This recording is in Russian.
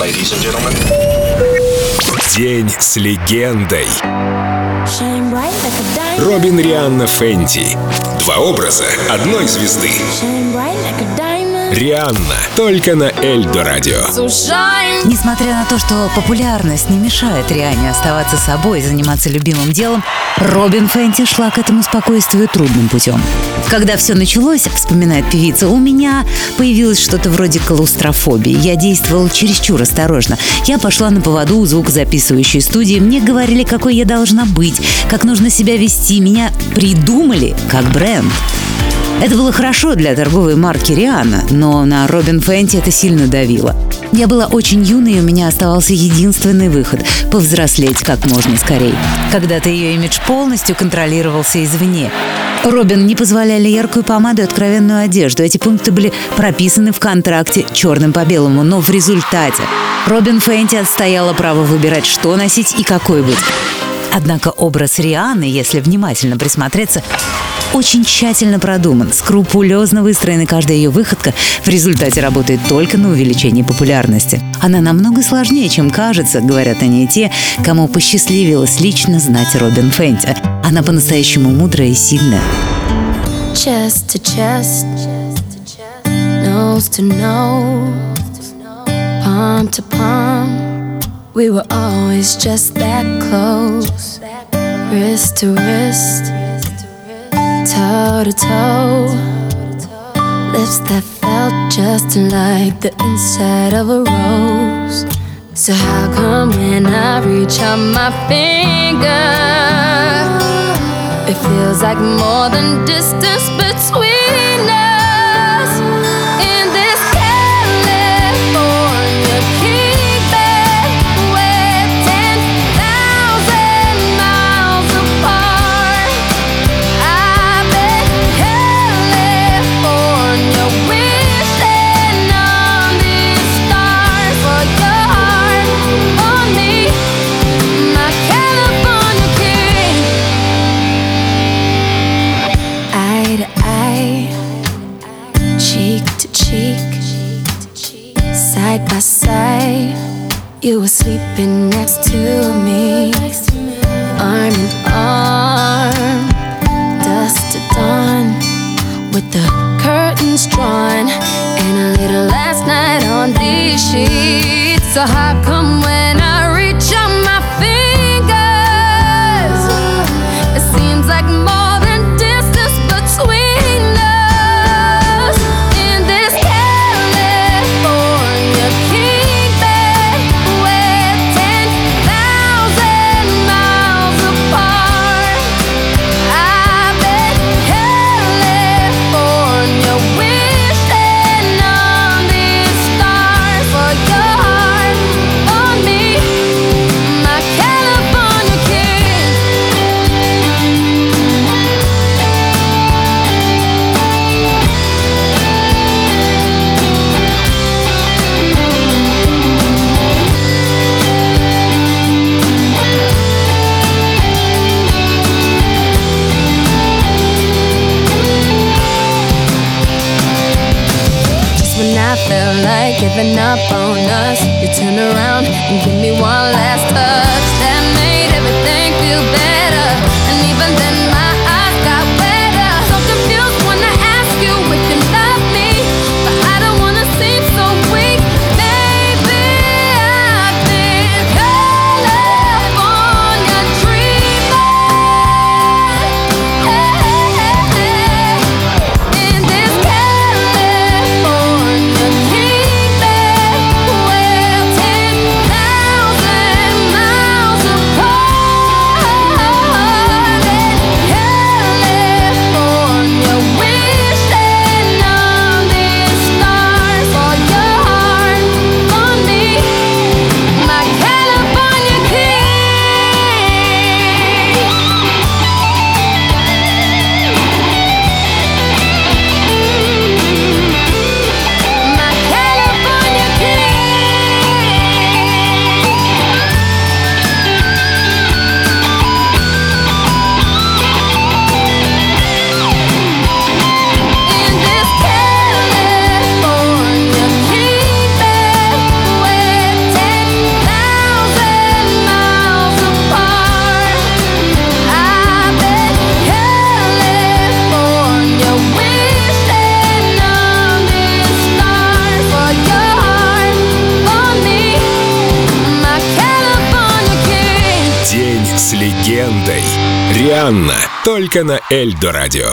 Ladies and gentlemen. День с легендой. Робин Рианна Фенти. Два образа одной звезды. Рианна. Только на Эльдо Радио. Несмотря на то, что популярность не мешает Риане оставаться собой и заниматься любимым делом, Робин Фенти шла к этому спокойствию трудным путем. Когда все началось, вспоминает певица, у меня появилось что-то вроде клаустрофобии. Я действовал чересчур осторожно. Я пошла на поводу у звукозаписывающей студии. Мне говорили, какой я должна быть, как нужно себя вести. Меня придумали как бренд. Это было хорошо для торговой марки Риана, но на Робин Фенти это сильно давило. Я была очень юной, и у меня оставался единственный выход – повзрослеть как можно скорее. Когда-то ее имидж полностью контролировался извне. Робин не позволяли яркую помаду и откровенную одежду. Эти пункты были прописаны в контракте черным по белому, но в результате Робин Фенти отстояла право выбирать, что носить и какой быть. Однако образ Рианы, если внимательно присмотреться, очень тщательно продуман, скрупулезно выстроена каждая ее выходка, в результате работает только на увеличение популярности. Она намного сложнее, чем кажется, говорят они те, кому посчастливилось лично знать Робин Фенти. Она по-настоящему мудрая и сильная. Chest to chest. Nose to nose. Palm to palm. We were always just that close. Wrist to wrist. Toe to toe. Lips that felt just like the inside of a rose. So how come when I reach out my finger, it feels like more than distance between us? You were sleeping next to me, arm in arm, dusk to dawn, with the curtains drawn, and a little last night on these sheets. So how come when giving up on us, you turn around and give me one last touch Рианна. Только на Эльдо радио.